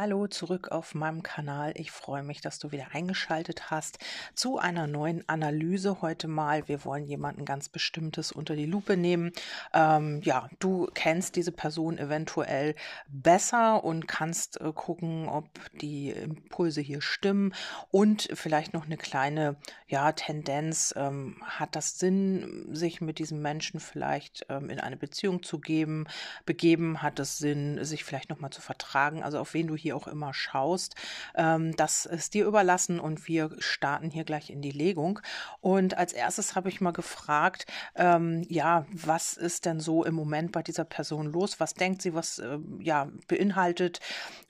Hallo zurück auf meinem Kanal. Ich freue mich, dass du wieder eingeschaltet hast zu einer neuen Analyse heute mal. Wir wollen jemanden ganz Bestimmtes unter die Lupe nehmen. Ähm, ja, du kennst diese Person eventuell besser und kannst äh, gucken, ob die Impulse hier stimmen und vielleicht noch eine kleine ja, Tendenz. Ähm, hat das Sinn, sich mit diesem Menschen vielleicht ähm, in eine Beziehung zu geben, begeben? Hat es Sinn, sich vielleicht nochmal zu vertragen? Also auf wen du hier auch immer schaust. Ähm, das ist dir überlassen und wir starten hier gleich in die Legung. Und als erstes habe ich mal gefragt, ähm, ja, was ist denn so im Moment bei dieser Person los? Was denkt sie, was äh, ja beinhaltet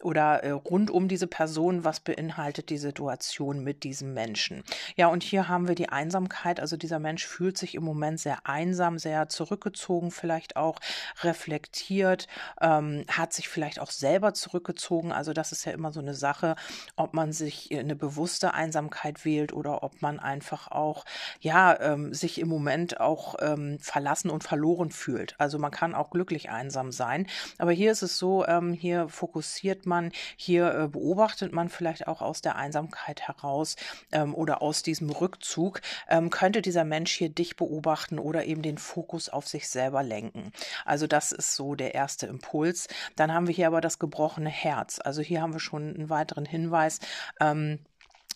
oder äh, rund um diese Person, was beinhaltet die Situation mit diesem Menschen? Ja, und hier haben wir die Einsamkeit. Also dieser Mensch fühlt sich im Moment sehr einsam, sehr zurückgezogen, vielleicht auch reflektiert, ähm, hat sich vielleicht auch selber zurückgezogen. Also das ist ja immer so eine Sache, ob man sich eine bewusste Einsamkeit wählt oder ob man einfach auch, ja, ähm, sich im Moment auch ähm, verlassen und verloren fühlt. Also man kann auch glücklich einsam sein. Aber hier ist es so, ähm, hier fokussiert man, hier äh, beobachtet man vielleicht auch aus der Einsamkeit heraus ähm, oder aus diesem Rückzug, ähm, könnte dieser Mensch hier dich beobachten oder eben den Fokus auf sich selber lenken. Also das ist so der erste Impuls. Dann haben wir hier aber das gebrochene Herz. Also hier haben wir schon einen weiteren Hinweis. Ähm,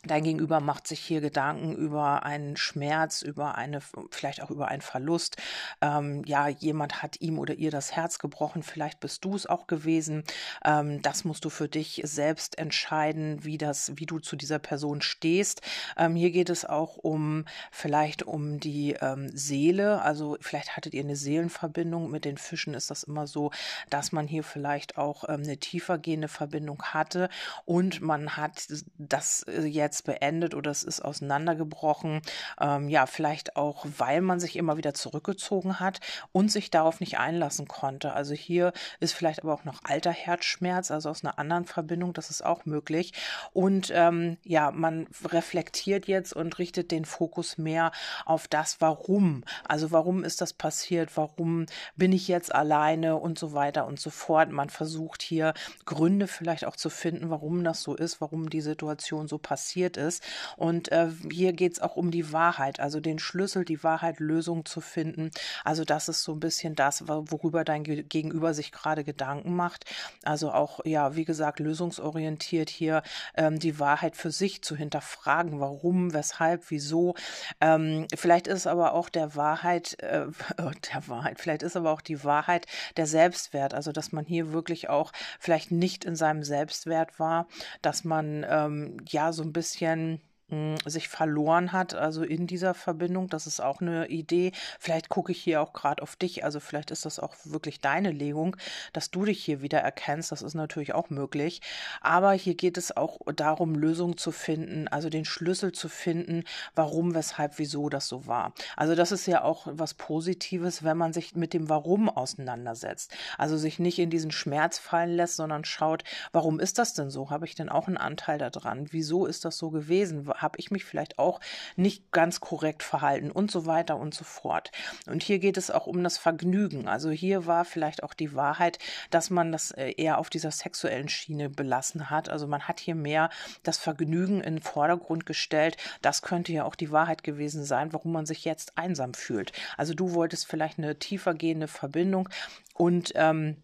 Dein Gegenüber macht sich hier Gedanken über einen Schmerz, über eine, vielleicht auch über einen Verlust. Ähm, ja, jemand hat ihm oder ihr das Herz gebrochen, vielleicht bist du es auch gewesen. Ähm, das musst du für dich selbst entscheiden, wie das, wie du zu dieser Person stehst. Ähm, hier geht es auch um, vielleicht um die ähm, Seele. Also vielleicht hattet ihr eine Seelenverbindung. Mit den Fischen ist das immer so, dass man hier vielleicht auch ähm, eine tiefergehende Verbindung hatte und man hat das äh, jetzt jetzt beendet oder es ist auseinandergebrochen. Ähm, ja, vielleicht auch, weil man sich immer wieder zurückgezogen hat und sich darauf nicht einlassen konnte. Also hier ist vielleicht aber auch noch alter Herzschmerz, also aus einer anderen Verbindung, das ist auch möglich. Und ähm, ja, man reflektiert jetzt und richtet den Fokus mehr auf das, warum. Also warum ist das passiert? Warum bin ich jetzt alleine und so weiter und so fort. Man versucht hier Gründe vielleicht auch zu finden, warum das so ist, warum die Situation so passiert passiert ist. Und äh, hier geht es auch um die Wahrheit, also den Schlüssel, die Wahrheit, Lösung zu finden. Also das ist so ein bisschen das, worüber dein Gegenüber sich gerade Gedanken macht. Also auch, ja, wie gesagt, lösungsorientiert hier ähm, die Wahrheit für sich zu hinterfragen. Warum, weshalb, wieso. Ähm, vielleicht ist aber auch der Wahrheit, äh, der Wahrheit, vielleicht ist aber auch die Wahrheit der Selbstwert. Also dass man hier wirklich auch vielleicht nicht in seinem Selbstwert war, dass man ähm, ja so ein bisschen bisschen hm, sich verloren hat, also in dieser Verbindung. Das ist auch eine Idee. Vielleicht gucke ich hier auch gerade auf dich. Also vielleicht ist das auch wirklich deine Legung, dass du dich hier wieder erkennst. Das ist natürlich auch möglich. Aber hier geht es auch darum, Lösungen zu finden, also den Schlüssel zu finden, warum, weshalb, wieso das so war. Also das ist ja auch was Positives, wenn man sich mit dem Warum auseinandersetzt. Also sich nicht in diesen Schmerz fallen lässt, sondern schaut, warum ist das denn so? Habe ich denn auch einen Anteil daran? Wieso ist das so gewesen? Habe ich mich vielleicht auch nicht ganz korrekt verhalten und so weiter und so fort. Und hier geht es auch um das Vergnügen. Also hier war vielleicht auch die Wahrheit, dass man das äh, eher auf dieser sexuellen Schiene belassen hat. Also man hat hier mehr das Vergnügen in den Vordergrund gestellt. Das könnte ja auch die Wahrheit gewesen sein, warum man sich jetzt einsam fühlt. Also du wolltest vielleicht eine tiefer gehende Verbindung und ähm,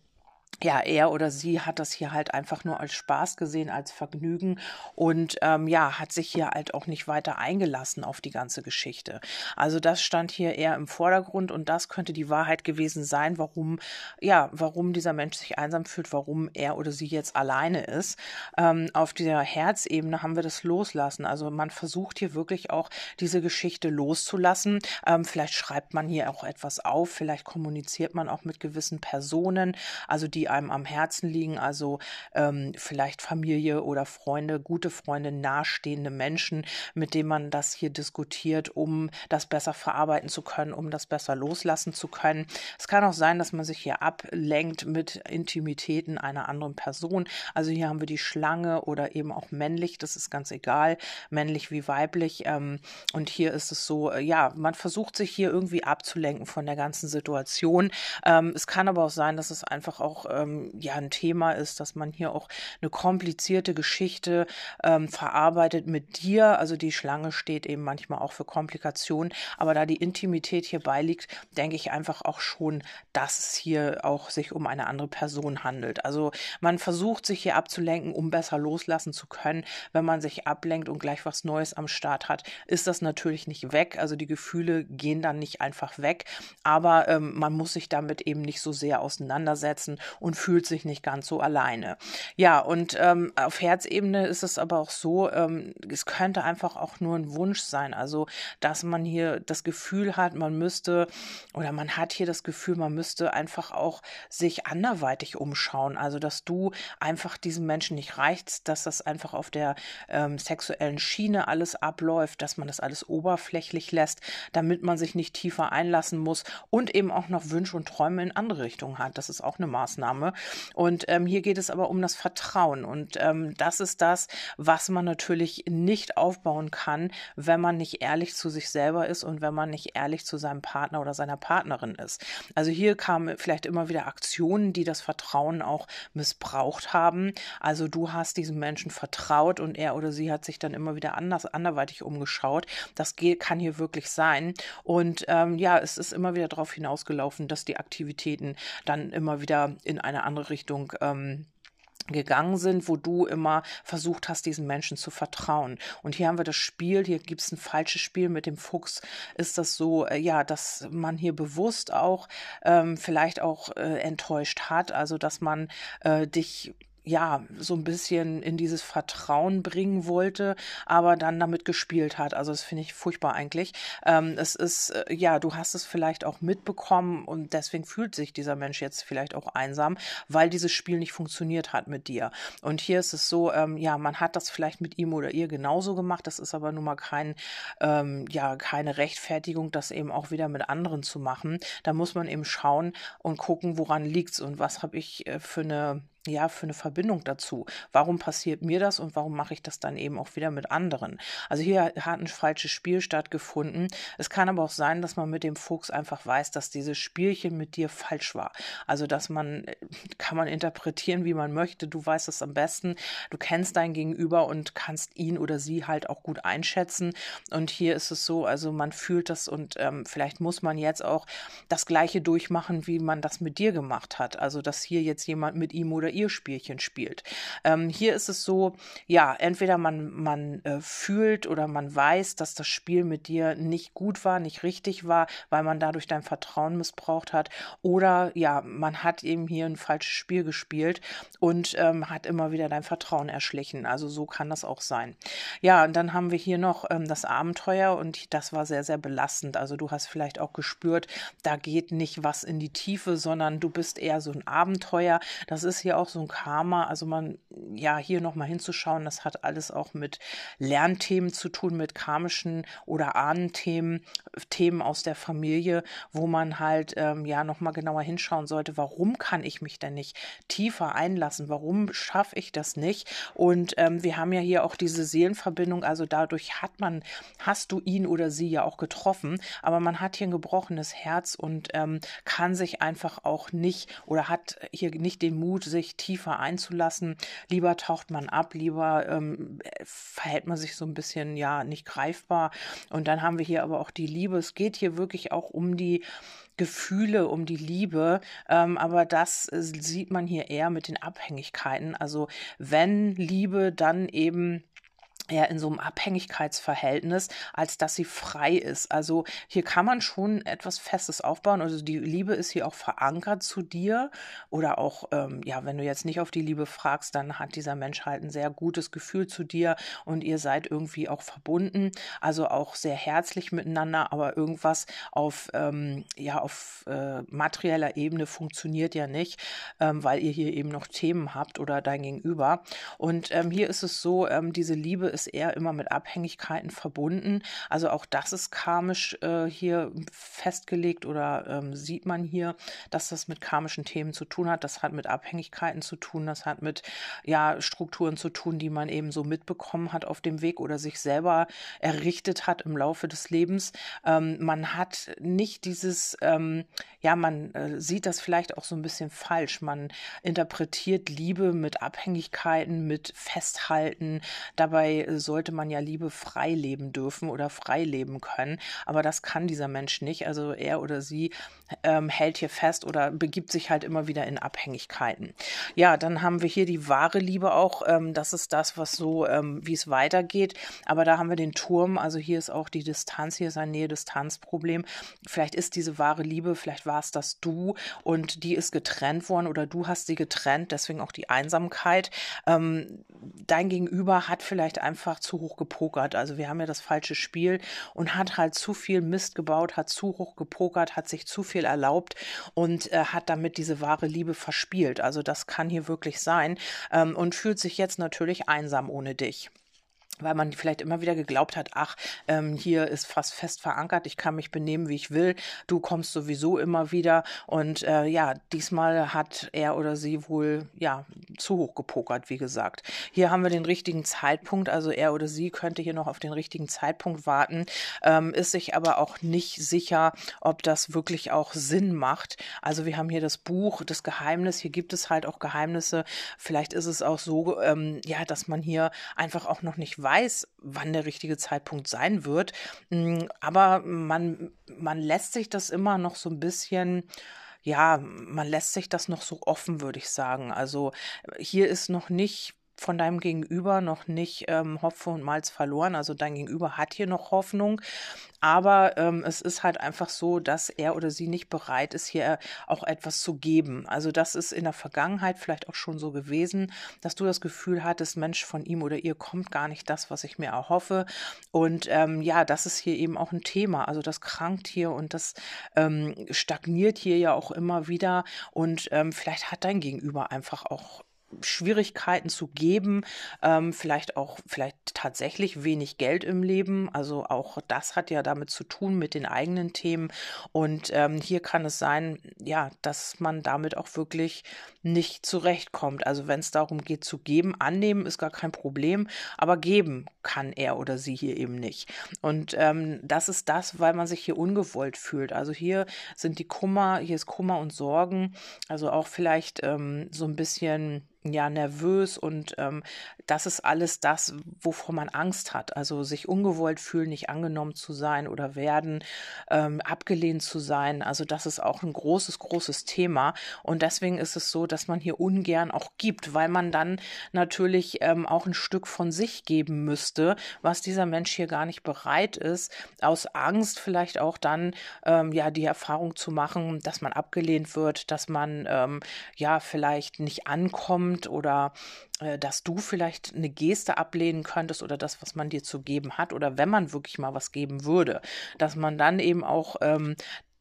ja, er oder sie hat das hier halt einfach nur als Spaß gesehen, als Vergnügen und ähm, ja, hat sich hier halt auch nicht weiter eingelassen auf die ganze Geschichte. Also das stand hier eher im Vordergrund und das könnte die Wahrheit gewesen sein, warum, ja, warum dieser Mensch sich einsam fühlt, warum er oder sie jetzt alleine ist. Ähm, auf dieser Herzebene haben wir das loslassen. Also man versucht hier wirklich auch diese Geschichte loszulassen. Ähm, vielleicht schreibt man hier auch etwas auf, vielleicht kommuniziert man auch mit gewissen Personen, also die einem am Herzen liegen, also ähm, vielleicht Familie oder Freunde, gute Freunde, nahestehende Menschen, mit denen man das hier diskutiert, um das besser verarbeiten zu können, um das besser loslassen zu können. Es kann auch sein, dass man sich hier ablenkt mit Intimitäten einer anderen Person. Also hier haben wir die Schlange oder eben auch männlich, das ist ganz egal, männlich wie weiblich. Ähm, und hier ist es so, äh, ja, man versucht sich hier irgendwie abzulenken von der ganzen Situation. Ähm, es kann aber auch sein, dass es einfach auch ähm, ja ein Thema ist, dass man hier auch eine komplizierte Geschichte ähm, verarbeitet mit dir. Also die Schlange steht eben manchmal auch für Komplikationen, aber da die Intimität hier beiliegt, denke ich einfach auch schon, dass es hier auch sich um eine andere Person handelt. Also man versucht sich hier abzulenken, um besser loslassen zu können. Wenn man sich ablenkt und gleich was Neues am Start hat, ist das natürlich nicht weg. Also die Gefühle gehen dann nicht einfach weg, aber ähm, man muss sich damit eben nicht so sehr auseinandersetzen und fühlt sich nicht ganz so alleine. Ja, und ähm, auf Herzebene ist es aber auch so, ähm, es könnte einfach auch nur ein Wunsch sein. Also, dass man hier das Gefühl hat, man müsste oder man hat hier das Gefühl, man müsste einfach auch sich anderweitig umschauen. Also, dass du einfach diesem Menschen nicht reichst, dass das einfach auf der ähm, sexuellen Schiene alles abläuft, dass man das alles oberflächlich lässt, damit man sich nicht tiefer einlassen muss und eben auch noch Wünsche und Träume in andere Richtungen hat. Das ist auch eine Maßnahme. Und ähm, hier geht es aber um das Vertrauen. Und ähm, das ist das, was man natürlich nicht aufbauen kann, wenn man nicht ehrlich zu sich selber ist und wenn man nicht ehrlich zu seinem Partner oder seiner Partnerin ist. Also hier kamen vielleicht immer wieder Aktionen, die das Vertrauen auch missbraucht haben. Also du hast diesem Menschen vertraut und er oder sie hat sich dann immer wieder anders anderweitig umgeschaut. Das kann hier wirklich sein. Und ähm, ja, es ist immer wieder darauf hinausgelaufen, dass die Aktivitäten dann immer wieder in eine andere Richtung ähm, gegangen sind, wo du immer versucht hast, diesen Menschen zu vertrauen. Und hier haben wir das Spiel, hier gibt es ein falsches Spiel mit dem Fuchs. Ist das so, äh, ja, dass man hier bewusst auch ähm, vielleicht auch äh, enttäuscht hat, also dass man äh, dich ja, so ein bisschen in dieses Vertrauen bringen wollte, aber dann damit gespielt hat. Also das finde ich furchtbar eigentlich. Ähm, es ist, äh, ja, du hast es vielleicht auch mitbekommen und deswegen fühlt sich dieser Mensch jetzt vielleicht auch einsam, weil dieses Spiel nicht funktioniert hat mit dir. Und hier ist es so, ähm, ja, man hat das vielleicht mit ihm oder ihr genauso gemacht. Das ist aber nun mal kein, ähm, ja, keine Rechtfertigung, das eben auch wieder mit anderen zu machen. Da muss man eben schauen und gucken, woran liegt's und was habe ich äh, für eine ja, für eine Verbindung dazu? Warum passiert mir das und warum mache ich das dann eben auch wieder mit anderen? Also hier hat ein falsches Spiel stattgefunden. Es kann aber auch sein, dass man mit dem Fuchs einfach weiß, dass dieses Spielchen mit dir falsch war. Also, dass man, äh, kann man interpretieren, wie man möchte. Du weißt es am besten. Du kennst dein Gegenüber und kannst ihn oder sie halt auch gut einschätzen. Und hier ist es so, also man fühlt das und ähm, vielleicht muss man jetzt auch das Gleiche durchmachen, wie man das mit dir gemacht hat. Also, dass hier jetzt jemand mit ihm oder ihr Spielchen spielt. Ähm, hier ist es so, ja, entweder man, man äh, fühlt oder man weiß, dass das Spiel mit dir nicht gut war, nicht richtig war, weil man dadurch dein Vertrauen missbraucht hat. Oder ja, man hat eben hier ein falsches Spiel gespielt und ähm, hat immer wieder dein Vertrauen erschlichen. Also so kann das auch sein. Ja, und dann haben wir hier noch ähm, das Abenteuer und das war sehr, sehr belastend. Also du hast vielleicht auch gespürt, da geht nicht was in die Tiefe, sondern du bist eher so ein Abenteuer. Das ist hier auch so ein Karma. Also man, ja, hier nochmal hinzuschauen, das hat alles auch mit Lernthemen zu tun, mit karmischen oder Ahnenthemen, Themen aus der Familie, wo man halt, ähm, ja, nochmal genauer hinschauen sollte, warum kann ich mich denn nicht tiefer einlassen? Warum schaffe ich das nicht? Und ähm, wir haben ja hier auch diese Seelenverbindung, also dadurch hat man, hast du ihn oder sie ja auch getroffen, aber man hat hier ein gebrochenes Herz und ähm, kann sich einfach auch nicht oder hat hier nicht den Mut, sich tiefer einzulassen. Lieber taucht man ab, lieber ähm, verhält man sich so ein bisschen, ja, nicht greifbar. Und dann haben wir hier aber auch die Liebe. Es geht hier wirklich auch um die Gefühle, um die Liebe. Ähm, aber das äh, sieht man hier eher mit den Abhängigkeiten. Also wenn Liebe, dann eben eher in so einem Abhängigkeitsverhältnis, als dass sie frei ist. Also hier kann man schon etwas Festes aufbauen. Also die Liebe ist hier auch verankert zu dir. Oder auch, ähm, ja, wenn du jetzt nicht auf die Liebe fragst, dann hat dieser Mensch halt ein sehr gutes Gefühl zu dir und ihr seid irgendwie auch verbunden. Also auch sehr herzlich miteinander, aber irgendwas auf, ähm, ja, auf äh, materieller Ebene funktioniert ja nicht, ähm, weil ihr hier eben noch Themen habt oder dein Gegenüber. Und ähm, hier ist es so, ähm, diese Liebe ist ist eher immer mit Abhängigkeiten verbunden. Also auch das ist karmisch äh, hier festgelegt oder ähm, sieht man hier, dass das mit karmischen Themen zu tun hat. Das hat mit Abhängigkeiten zu tun, das hat mit ja, Strukturen zu tun, die man eben so mitbekommen hat auf dem Weg oder sich selber errichtet hat im Laufe des Lebens. Ähm, man hat nicht dieses, ähm, ja, man äh, sieht das vielleicht auch so ein bisschen falsch. Man interpretiert Liebe mit Abhängigkeiten, mit Festhalten. Dabei sollte man ja Liebe frei leben dürfen oder frei leben können. Aber das kann dieser Mensch nicht. Also er oder sie ähm, hält hier fest oder begibt sich halt immer wieder in Abhängigkeiten. Ja, dann haben wir hier die wahre Liebe auch. Ähm, das ist das, was so, ähm, wie es weitergeht. Aber da haben wir den Turm. Also hier ist auch die Distanz, hier ist ein Nähe-Distanz-Problem. Vielleicht ist diese wahre Liebe, vielleicht war es das Du und die ist getrennt worden oder du hast sie getrennt, deswegen auch die Einsamkeit. Ähm, dein Gegenüber hat vielleicht einfach zu hoch gepokert. Also wir haben ja das falsche Spiel und hat halt zu viel Mist gebaut, hat zu hoch gepokert, hat sich zu viel erlaubt und äh, hat damit diese wahre Liebe verspielt. Also das kann hier wirklich sein ähm, und fühlt sich jetzt natürlich einsam ohne dich weil man vielleicht immer wieder geglaubt hat, ach, ähm, hier ist fast fest verankert, ich kann mich benehmen, wie ich will, du kommst sowieso immer wieder. Und äh, ja, diesmal hat er oder sie wohl ja zu hoch gepokert, wie gesagt. Hier haben wir den richtigen Zeitpunkt, also er oder sie könnte hier noch auf den richtigen Zeitpunkt warten, ähm, ist sich aber auch nicht sicher, ob das wirklich auch Sinn macht. Also wir haben hier das Buch, das Geheimnis, hier gibt es halt auch Geheimnisse. Vielleicht ist es auch so, ähm, ja, dass man hier einfach auch noch nicht weiß, weiß, wann der richtige Zeitpunkt sein wird. Mm, aber man, man lässt sich das immer noch so ein bisschen ja, man lässt sich das noch so offen, würde ich sagen. Also hier ist noch nicht von deinem Gegenüber noch nicht ähm, Hopfen und Malz verloren. Also dein Gegenüber hat hier noch Hoffnung. Aber ähm, es ist halt einfach so, dass er oder sie nicht bereit ist, hier auch etwas zu geben. Also das ist in der Vergangenheit vielleicht auch schon so gewesen, dass du das Gefühl hattest, Mensch, von ihm oder ihr kommt gar nicht das, was ich mir erhoffe. Und ähm, ja, das ist hier eben auch ein Thema. Also das krankt hier und das ähm, stagniert hier ja auch immer wieder. Und ähm, vielleicht hat dein Gegenüber einfach auch Schwierigkeiten zu geben, ähm, vielleicht auch, vielleicht tatsächlich wenig Geld im Leben. Also auch das hat ja damit zu tun mit den eigenen Themen. Und ähm, hier kann es sein, ja, dass man damit auch wirklich nicht zurechtkommt. Also wenn es darum geht zu geben, annehmen ist gar kein Problem, aber geben kann er oder sie hier eben nicht. Und ähm, das ist das, weil man sich hier ungewollt fühlt. Also hier sind die Kummer, hier ist Kummer und Sorgen, also auch vielleicht ähm, so ein bisschen ja nervös und ähm, das ist alles das, wovor man Angst hat. Also sich ungewollt fühlen, nicht angenommen zu sein oder werden, ähm, abgelehnt zu sein. Also das ist auch ein großes, großes Thema. Und deswegen ist es so, dass man hier ungern auch gibt, weil man dann natürlich ähm, auch ein Stück von sich geben müsste, was dieser Mensch hier gar nicht bereit ist, aus Angst vielleicht auch dann ähm, ja die Erfahrung zu machen, dass man abgelehnt wird, dass man ähm, ja vielleicht nicht ankommt kommt oder äh, dass du vielleicht eine Geste ablehnen könntest oder das, was man dir zu geben hat oder wenn man wirklich mal was geben würde, dass man dann eben auch ähm,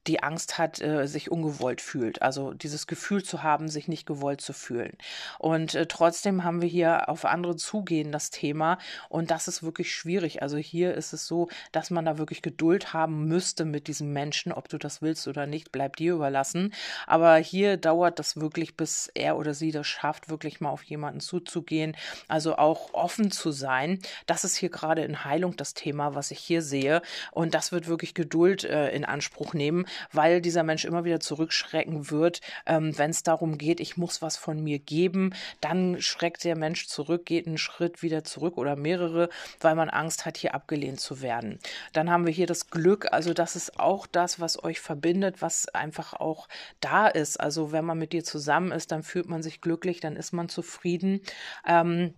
die Angst hat, äh, sich ungewollt fühlt. Also dieses Gefühl zu haben, sich nicht gewollt zu fühlen. Und äh, trotzdem haben wir hier auf andere zugehen das Thema und das ist wirklich schwierig. Also hier ist es so, dass man da wirklich Geduld haben müsste mit diesem Menschen, ob du das willst oder nicht, bleibt dir überlassen. Aber hier dauert das wirklich, bis er oder sie das schafft, wirklich mal auf jemanden zuzugehen. Also auch offen zu sein. Das ist hier gerade in Heilung das Thema, was ich hier sehe. Und das wird wirklich Geduld äh, in Anspruch nehmen weil dieser Mensch immer wieder zurückschrecken wird, ähm, wenn es darum geht, ich muss was von mir geben, dann schreckt der Mensch zurück, geht einen Schritt wieder zurück oder mehrere, weil man Angst hat, hier abgelehnt zu werden. Dann haben wir hier das Glück, also das ist auch das, was euch verbindet, was einfach auch da ist. Also wenn man mit dir zusammen ist, dann fühlt man sich glücklich, dann ist man zufrieden. Ähm,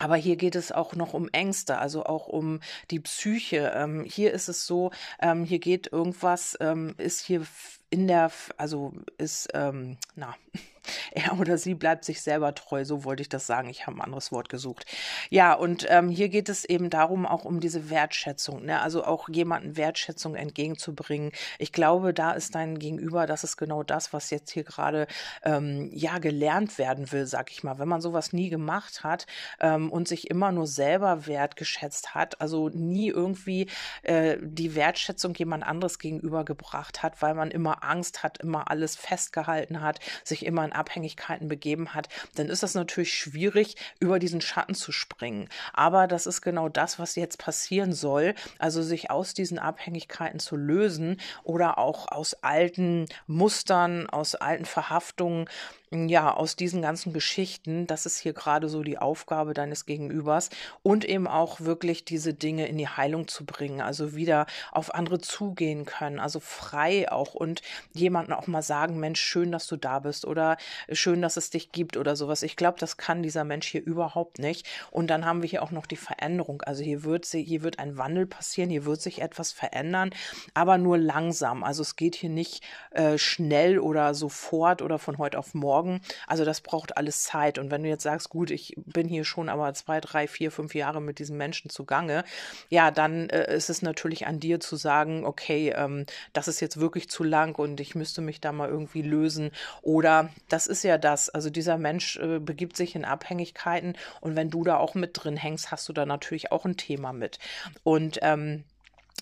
aber hier geht es auch noch um Ängste, also auch um die Psyche. Ähm, hier ist es so, ähm, hier geht irgendwas, ähm, ist hier in der, also ist, ähm, na, er oder sie bleibt sich selber treu, so wollte ich das sagen. Ich habe ein anderes Wort gesucht. Ja, und ähm, hier geht es eben darum, auch um diese Wertschätzung, ne? also auch jemanden Wertschätzung entgegenzubringen. Ich glaube, da ist dein Gegenüber, das ist genau das, was jetzt hier gerade ähm, ja gelernt werden will, sag ich mal. Wenn man sowas nie gemacht hat ähm, und sich immer nur selber wertgeschätzt hat, also nie irgendwie äh, die Wertschätzung jemand anderes gegenübergebracht hat, weil man immer Angst hat, immer alles festgehalten hat, sich immer in Abhängigkeiten begeben hat, dann ist das natürlich schwierig, über diesen Schatten zu springen. Aber das ist genau das, was jetzt passieren soll. Also sich aus diesen Abhängigkeiten zu lösen oder auch aus alten Mustern, aus alten Verhaftungen ja, aus diesen ganzen Geschichten, das ist hier gerade so die Aufgabe deines Gegenübers und eben auch wirklich diese Dinge in die Heilung zu bringen, also wieder auf andere zugehen können, also frei auch und jemanden auch mal sagen, Mensch, schön, dass du da bist oder schön, dass es dich gibt oder sowas. Ich glaube, das kann dieser Mensch hier überhaupt nicht. Und dann haben wir hier auch noch die Veränderung. Also hier wird sie, hier wird ein Wandel passieren, hier wird sich etwas verändern, aber nur langsam. Also es geht hier nicht äh, schnell oder sofort oder von heute auf morgen morgen. Also das braucht alles Zeit. Und wenn du jetzt sagst, gut, ich bin hier schon aber zwei, drei, vier, fünf Jahre mit diesen Menschen zugange, ja, dann äh, ist es natürlich an dir zu sagen, okay, ähm, das ist jetzt wirklich zu lang und ich müsste mich da mal irgendwie lösen. Oder das ist ja das. Also dieser Mensch äh, begibt sich in Abhängigkeiten und wenn du da auch mit drin hängst, hast du da natürlich auch ein Thema mit. Und ähm,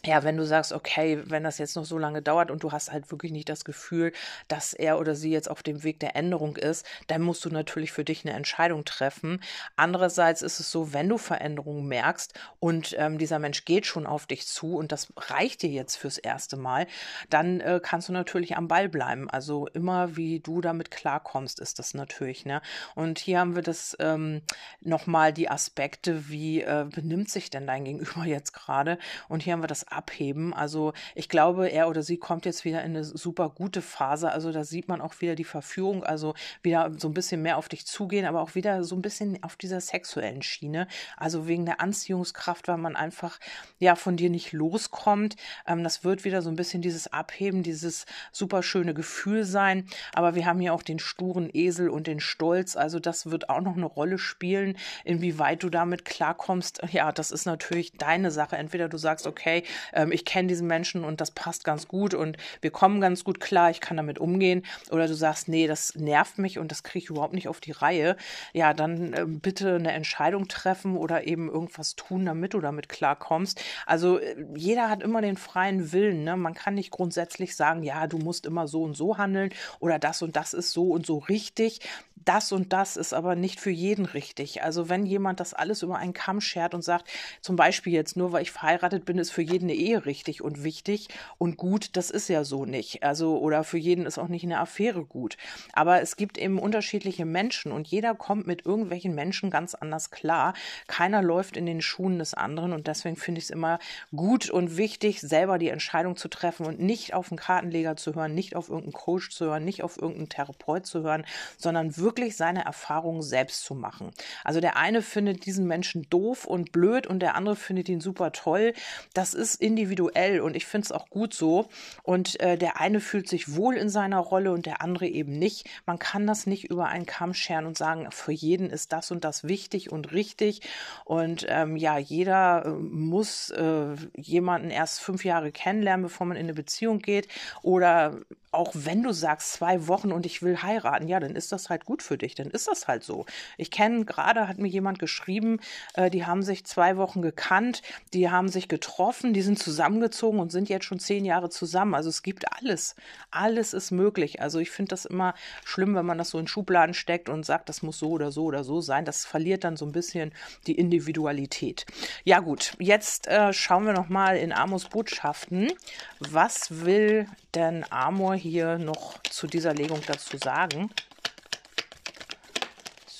ja, wenn du sagst, okay, wenn das jetzt noch so lange dauert und du hast halt wirklich nicht das Gefühl, dass er oder sie jetzt auf dem Weg der Änderung ist, dann musst du natürlich für dich eine Entscheidung treffen. Andererseits ist es so, wenn du Veränderungen merkst und ähm, dieser Mensch geht schon auf dich zu und das reicht dir jetzt fürs erste Mal, dann äh, kannst du natürlich am Ball bleiben. Also immer wie du damit klarkommst, ist das natürlich. Ne? Und hier haben wir das ähm, nochmal die Aspekte, wie äh, benimmt sich denn dein Gegenüber jetzt gerade? Und hier haben wir das abheben. Also ich glaube, er oder sie kommt jetzt wieder in eine super gute Phase. Also da sieht man auch wieder die Verführung, also wieder so ein bisschen mehr auf dich zugehen, aber auch wieder so ein bisschen auf dieser sexuellen Schiene. Also wegen der Anziehungskraft, weil man einfach ja von dir nicht loskommt. Ähm, das wird wieder so ein bisschen dieses Abheben, dieses super schöne Gefühl sein. Aber wir haben hier auch den sturen Esel und den Stolz. Also das wird auch noch eine Rolle spielen, inwieweit du damit klarkommst. Ja, das ist natürlich deine Sache. Entweder du sagst, okay, ähm, ich kenne diesen Menschen und das passt ganz gut und wir kommen ganz gut klar, ich kann damit umgehen. Oder du sagst, nee, das nervt mich und das kriege ich überhaupt nicht auf die Reihe. Ja, dann äh, bitte eine Entscheidung treffen oder eben irgendwas tun, damit du damit klarkommst. Also äh, jeder hat immer den freien Willen. Ne? Man kann nicht grundsätzlich sagen, ja, du musst immer so und so handeln oder das und das ist so und so richtig das und das ist aber nicht für jeden richtig. Also wenn jemand das alles über einen Kamm schert und sagt, zum Beispiel jetzt nur, weil ich verheiratet bin, ist für jeden eine Ehe richtig und wichtig und gut, das ist ja so nicht. Also oder für jeden ist auch nicht eine Affäre gut. Aber es gibt eben unterschiedliche Menschen und jeder kommt mit irgendwelchen Menschen ganz anders klar. Keiner läuft in den Schuhen des anderen und deswegen finde ich es immer gut und wichtig, selber die Entscheidung zu treffen und nicht auf einen Kartenleger zu hören, nicht auf irgendeinen Coach zu hören, nicht auf irgendeinen Therapeut zu hören, sondern wirklich wirklich seine Erfahrungen selbst zu machen. Also der eine findet diesen Menschen doof und blöd und der andere findet ihn super toll. Das ist individuell und ich finde es auch gut so. Und äh, der eine fühlt sich wohl in seiner Rolle und der andere eben nicht. Man kann das nicht über einen Kamm scheren und sagen, für jeden ist das und das wichtig und richtig. Und ähm, ja, jeder äh, muss äh, jemanden erst fünf Jahre kennenlernen, bevor man in eine Beziehung geht. Oder auch wenn du sagst zwei Wochen und ich will heiraten, ja, dann ist das halt gut für dich, dann ist das halt so. Ich kenne gerade, hat mir jemand geschrieben, äh, die haben sich zwei Wochen gekannt, die haben sich getroffen, die sind zusammengezogen und sind jetzt schon zehn Jahre zusammen. Also es gibt alles, alles ist möglich. Also ich finde das immer schlimm, wenn man das so in Schubladen steckt und sagt, das muss so oder so oder so sein. Das verliert dann so ein bisschen die Individualität. Ja gut, jetzt äh, schauen wir noch mal in Amos Botschaften. Was will denn Amor hier noch zu dieser Legung dazu sagen?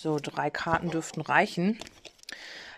So, drei Karten dürften reichen.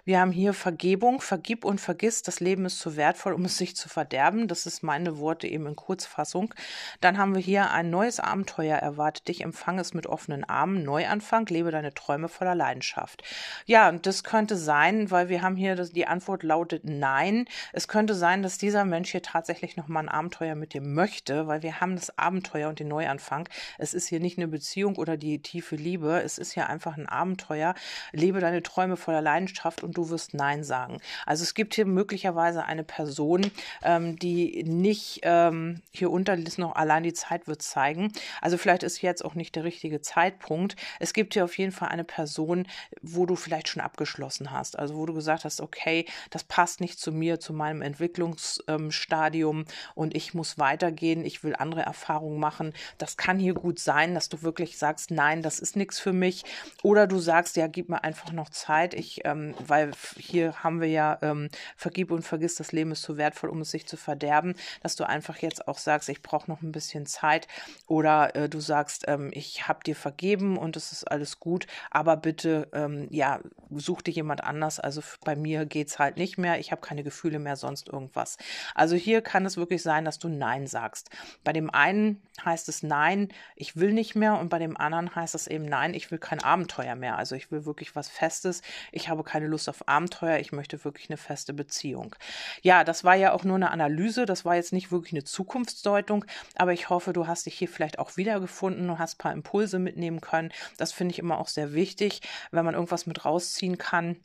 Wir haben hier Vergebung, vergib und vergiss, das Leben ist zu wertvoll, um es sich zu verderben. Das ist meine Worte eben in Kurzfassung. Dann haben wir hier ein neues Abenteuer erwartet dich, empfange es mit offenen Armen, Neuanfang, lebe deine Träume voller Leidenschaft. Ja, und das könnte sein, weil wir haben hier, das, die Antwort lautet nein. Es könnte sein, dass dieser Mensch hier tatsächlich nochmal ein Abenteuer mit dir möchte, weil wir haben das Abenteuer und den Neuanfang. Es ist hier nicht eine Beziehung oder die tiefe Liebe, es ist hier einfach ein Abenteuer. Lebe deine Träume voller Leidenschaft und du wirst Nein sagen. Also es gibt hier möglicherweise eine Person, ähm, die nicht ähm, hier unter ist noch allein die Zeit wird zeigen. Also vielleicht ist jetzt auch nicht der richtige Zeitpunkt. Es gibt hier auf jeden Fall eine Person, wo du vielleicht schon abgeschlossen hast. Also wo du gesagt hast, okay, das passt nicht zu mir, zu meinem Entwicklungsstadium ähm, und ich muss weitergehen, ich will andere Erfahrungen machen. Das kann hier gut sein, dass du wirklich sagst, nein, das ist nichts für mich. Oder du sagst, ja, gib mir einfach noch Zeit. Ich, ähm, weil hier haben wir ja, ähm, vergib und vergiss, das Leben ist zu wertvoll, um es sich zu verderben, dass du einfach jetzt auch sagst, ich brauche noch ein bisschen Zeit. Oder äh, du sagst, ähm, ich habe dir vergeben und es ist alles gut, aber bitte, ähm, ja, such dir jemand anders. Also bei mir geht es halt nicht mehr. Ich habe keine Gefühle mehr, sonst irgendwas. Also hier kann es wirklich sein, dass du Nein sagst. Bei dem einen heißt es Nein, ich will nicht mehr und bei dem anderen heißt es eben Nein, ich will kein Abenteuer mehr. Also ich will wirklich was Festes. Ich habe keine Lust auf Abenteuer. Ich möchte wirklich eine feste Beziehung. Ja, das war ja auch nur eine Analyse. Das war jetzt nicht wirklich eine Zukunftsdeutung, aber ich hoffe, du hast dich hier vielleicht auch wiedergefunden und hast ein paar Impulse mitnehmen können. Das finde ich immer auch sehr wichtig, wenn man irgendwas mit rausziehen kann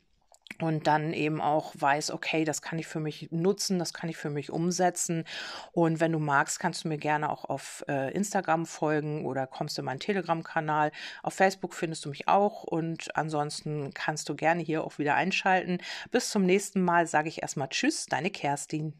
und dann eben auch weiß, okay, das kann ich für mich nutzen, das kann ich für mich umsetzen. Und wenn du magst, kannst du mir gerne auch auf äh, Instagram folgen oder kommst in meinen Telegram-Kanal. Auf Facebook findest du mich auch und ansonsten kannst du gerne hier auch wieder einschalten. Bis zum nächsten Mal sage ich erstmal Tschüss, deine Kerstin.